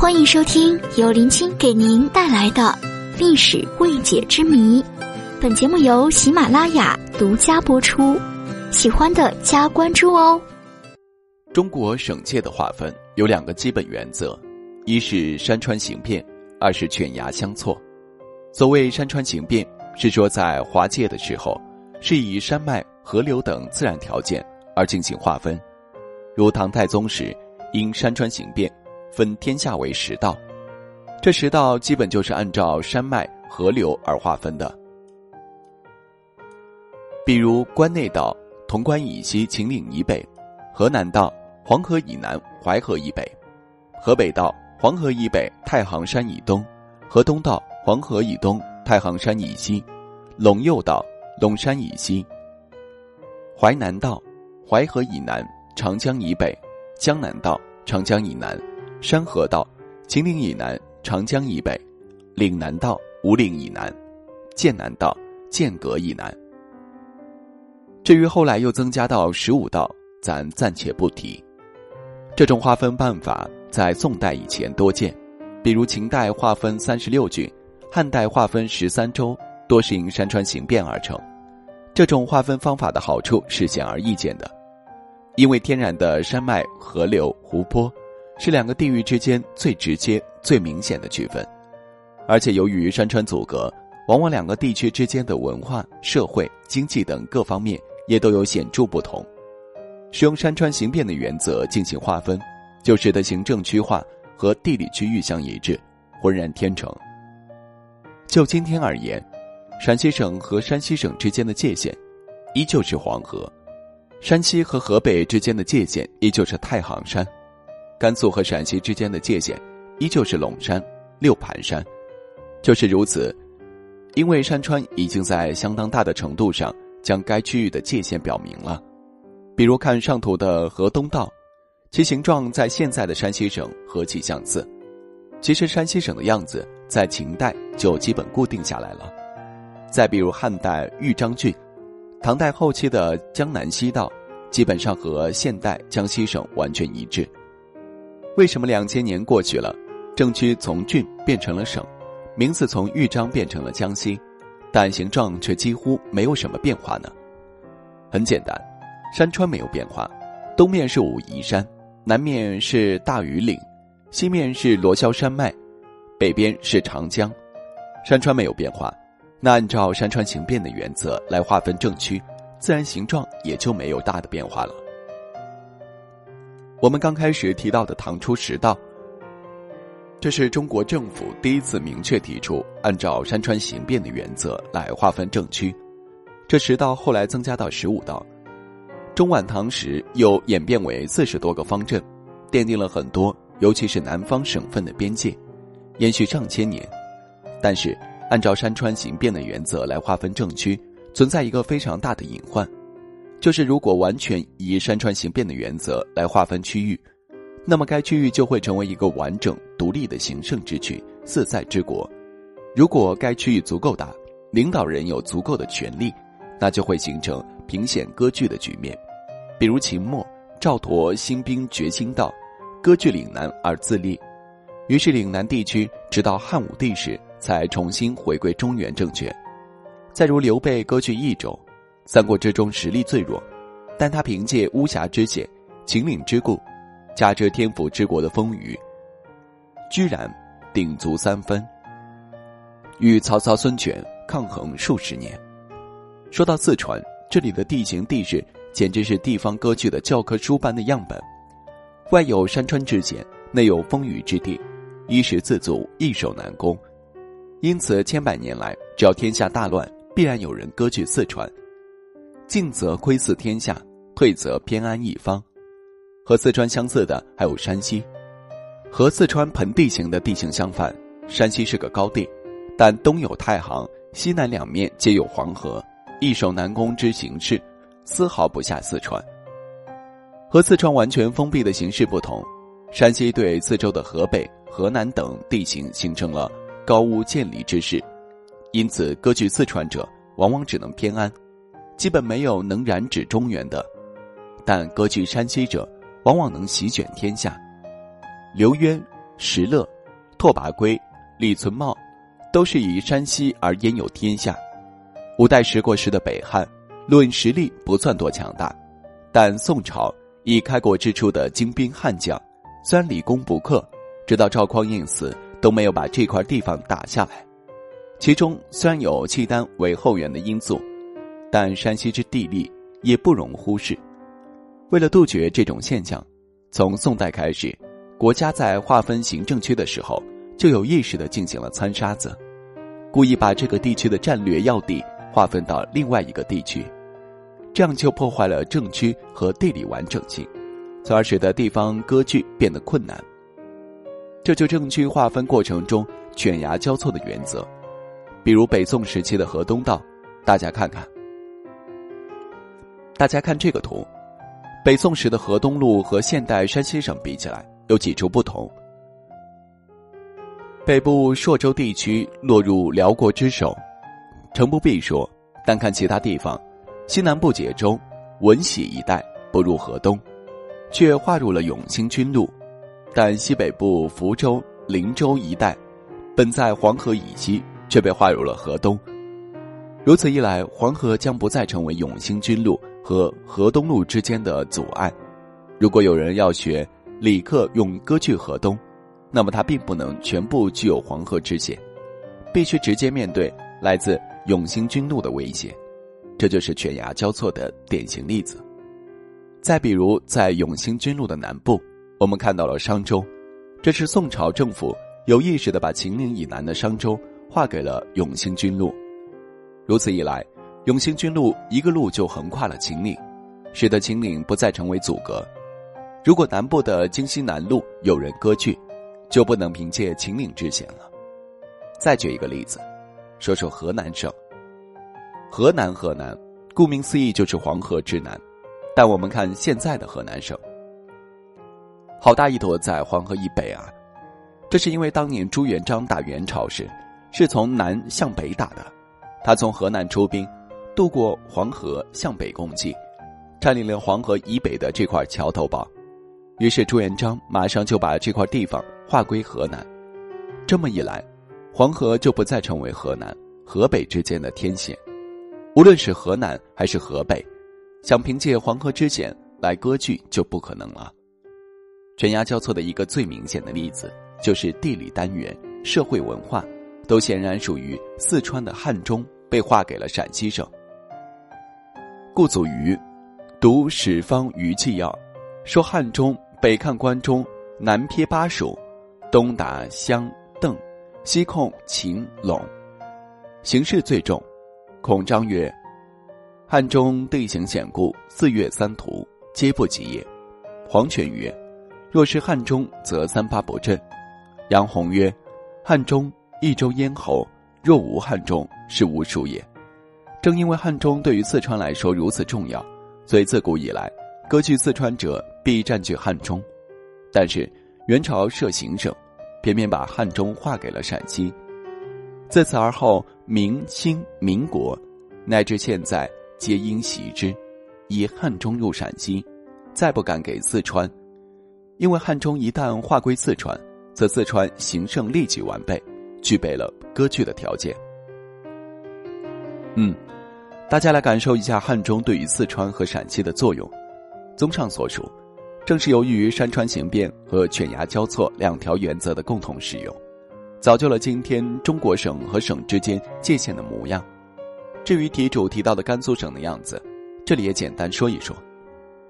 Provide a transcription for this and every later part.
欢迎收听由林青给您带来的历史未解之谜。本节目由喜马拉雅独家播出，喜欢的加关注哦。中国省界的划分有两个基本原则：一是山川形变，二是犬牙相错。所谓山川形变，是说在划界的时候，是以山脉、河流等自然条件而进行划分。如唐太宗时，因山川形变，分天下为十道，这十道基本就是按照山脉、河流而划分的。比如关内道，潼关以西，秦岭以北；河南道，黄河以南，淮河以北；河北道，黄河以北，太行山以东；河东道，黄河以东，太行山以西；陇右道，陇山以西；淮南道，淮河以南，长江以北；江南道，长江以南，山河道，秦岭以南，长江以北；岭南道，五岭以南；剑南道，剑阁以南。至于后来又增加到十五道，咱暂且不提。这种划分办法在宋代以前多见，比如秦代划分三十六郡，汉代划分十三州，多是因山川形变而成。这种划分方法的好处是显而易见的，因为天然的山脉、河流、湖泊，是两个地域之间最直接、最明显的区分，而且由于山川阻隔，往往两个地区之间的文化、社会、经济等各方面。也都有显著不同，使用山川形变的原则进行划分，就使得行政区划和地理区域相一致，浑然天成。就今天而言，陕西省和山西省之间的界限，依旧是黄河；山西和河北之间的界限依旧是太行山；甘肃和陕西之间的界限，依旧是陇山、六盘山。就是如此，因为山川已经在相当大的程度上。将该区域的界限表明了，比如看上图的河东道，其形状在现在的山西省何其相似。其实山西省的样子在秦代就基本固定下来了。再比如汉代豫章郡，唐代后期的江南西道，基本上和现代江西省完全一致。为什么两千年过去了，政区从郡变成了省，名字从豫章变成了江西？但形状却几乎没有什么变化呢。很简单，山川没有变化，东面是武夷山，南面是大庾岭，西面是罗霄山脉，北边是长江，山川没有变化。那按照山川形变的原则来划分政区，自然形状也就没有大的变化了。我们刚开始提到的唐初十道。这是中国政府第一次明确提出按照山川形变的原则来划分政区，这十道后来增加到十五道，中晚唐时又演变为四十多个方阵，奠定了很多，尤其是南方省份的边界，延续上千年。但是，按照山川形变的原则来划分政区，存在一个非常大的隐患，就是如果完全以山川形变的原则来划分区域。那么该区域就会成为一个完整独立的行胜之区、自在之国。如果该区域足够大，领导人有足够的权力，那就会形成平险割据的局面。比如秦末，赵佗兴兵决心道，割据岭南而自立，于是岭南地区直到汉武帝时才重新回归中原政权。再如刘备割据益州，三国之中实力最弱，但他凭借巫峡之险、秦岭之固。加之天府之国的风雨，居然鼎足三分，与曹操、孙权抗衡数十年。说到四川，这里的地形地势简直是地方割据的教科书般的样本，外有山川之险，内有风雨之地，衣食自足，易守难攻。因此，千百年来，只要天下大乱，必然有人割据四川，进则窥伺天下，退则偏安一方。和四川相似的还有山西，和四川盆地型的地形相反，山西是个高地，但东有太行，西南两面皆有黄河，易守难攻之形势，丝毫不下四川。和四川完全封闭的形势不同，山西对四周的河北、河南等地形形成了高屋建瓴之势，因此割据四川者往往只能偏安，基本没有能染指中原的，但割据山西者。往往能席卷天下。刘渊《石勒、拓跋圭、李存茂，都是以山西而焉有天下。五代十国时的北汉，论实力不算多强大，但宋朝以开国之初的精兵悍将，虽然立功不克，直到赵匡胤死都没有把这块地方打下来。其中虽然有契丹为后援的因素，但山西之地利也不容忽视。为了杜绝这种现象，从宋代开始，国家在划分行政区的时候就有意识的进行了掺沙子，故意把这个地区的战略要地。划分到另外一个地区，这样就破坏了政区和地理完整性，从而使得地方割据变得困难。这就政区划分过程中犬牙交错的原则。比如北宋时期的河东道，大家看看，大家看这个图，北宋时的河东路和现代山西省比起来有几处不同。北部朔州地区落入辽国之手。诚不必说，单看其他地方，西南部解中、闻喜一带不入河东，却划入了永兴军路；但西北部福州、灵州一带，本在黄河以西，却被划入了河东。如此一来，黄河将不再成为永兴军路和河东路之间的阻碍。如果有人要学李克用割据河东，那么他并不能全部具有黄河之险，必须直接面对来自。永兴军路的威胁，这就是犬牙交错的典型例子。再比如，在永兴军路的南部，我们看到了商州，这是宋朝政府有意识的把秦岭以南的商州划给了永兴军路。如此一来，永兴军路一个路就横跨了秦岭，使得秦岭不再成为阻隔。如果南部的京西南路有人割据，就不能凭借秦岭之险了。再举一个例子。说说河南省。河南，河南，顾名思义就是黄河之南。但我们看现在的河南省，好大一坨在黄河以北啊！这是因为当年朱元璋打元朝时，是从南向北打的。他从河南出兵，渡过黄河向北攻击，占领了黄河以北的这块桥头堡。于是朱元璋马上就把这块地方划归河南。这么一来。黄河就不再成为河南、河北之间的天险，无论是河南还是河北，想凭借黄河之险来割据就不可能了。犬牙交错的一个最明显的例子，就是地理单元、社会文化，都显然属于四川的汉中被划给了陕西省。顾祖禹读《史方虞纪要》，说汉中北看关中，南撇巴蜀，东打襄邓。西控秦陇，形势最重。孔章曰：“汉中地形险固，四岳三途，皆不及也。”黄权曰：“若是汉中，则三八不振。”杨洪曰：“汉中益州咽喉，若无汉中，是无数也。”正因为汉中对于四川来说如此重要，所以自古以来，割据四川者必占据汉中。但是元朝设行省。偏偏把汉中划给了陕西，自此而后，明清民国，乃至现在，皆因袭之，以汉中入陕西，再不敢给四川，因为汉中一旦划归四川，则四川行省立即完备，具备了割据的条件。嗯，大家来感受一下汉中对于四川和陕西的作用。综上所述。正是由于山川形变和犬牙交错两条原则的共同使用，造就了今天中国省和省之间界限的模样。至于题主提到的甘肃省的样子，这里也简单说一说。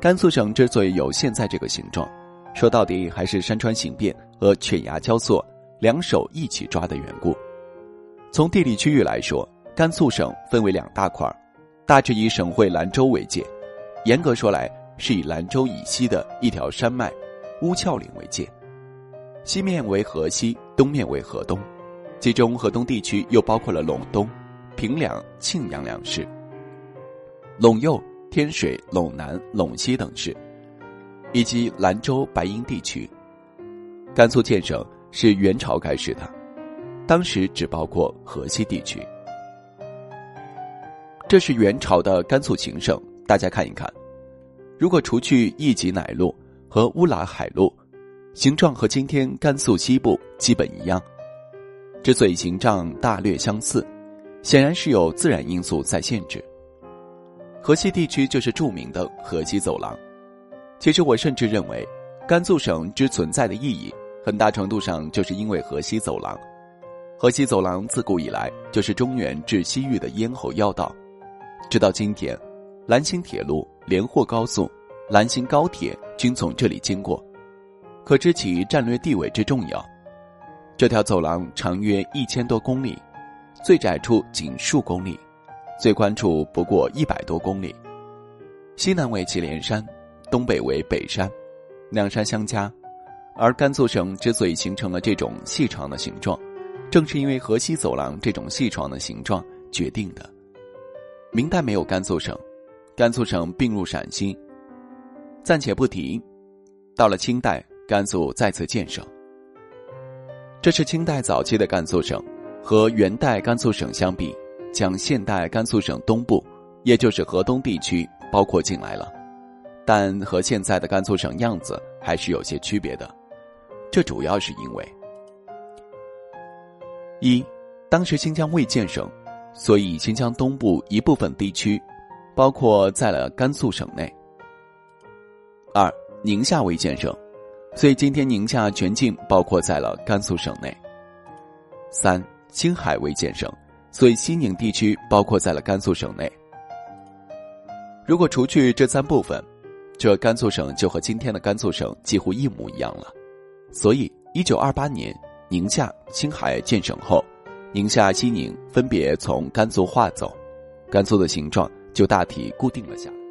甘肃省之所以有现在这个形状，说到底还是山川形变和犬牙交错两手一起抓的缘故。从地理区域来说，甘肃省分为两大块儿，大致以省会兰州为界。严格说来，是以兰州以西的一条山脉乌鞘岭为界，西面为河西，东面为河东，其中河东地区又包括了陇东、平凉、庆阳两市，陇右、天水、陇南、陇西等市，以及兰州、白银地区。甘肃建省是元朝开始的，当时只包括河西地区。这是元朝的甘肃行省，大家看一看。如果除去义吉乃路和乌拉海路，形状和今天甘肃西部基本一样。之所以形状大略相似，显然是有自然因素在限制。河西地区就是著名的河西走廊。其实我甚至认为，甘肃省之存在的意义，很大程度上就是因为河西走廊。河西走廊自古以来就是中原至西域的咽喉要道，直到今天，兰新铁路、连霍高速、兰新高铁均从这里经过，可知其战略地位之重要。这条走廊长约一千多公里，最窄处仅数公里。最宽处不过一百多公里，西南为祁连山，东北为北山，两山相加。而甘肃省之所以形成了这种细长的形状，正是因为河西走廊这种细长的形状决定的。明代没有甘肃省，甘肃省并入陕西，暂且不提。到了清代，甘肃再次建省。这是清代早期的甘肃省，和元代甘肃省相比。将现代甘肃省东部，也就是河东地区包括进来了，但和现在的甘肃省样子还是有些区别的。这主要是因为：一，当时新疆未建省，所以新疆东部一部分地区包括在了甘肃省内；二，宁夏未建省，所以今天宁夏全境包括在了甘肃省内；三，青海未建省。所以西宁地区包括在了甘肃省内。如果除去这三部分，这甘肃省就和今天的甘肃省几乎一模一样了。所以，一九二八年宁夏、青海建省后，宁夏、西宁分别从甘肃划走，甘肃的形状就大体固定了下来。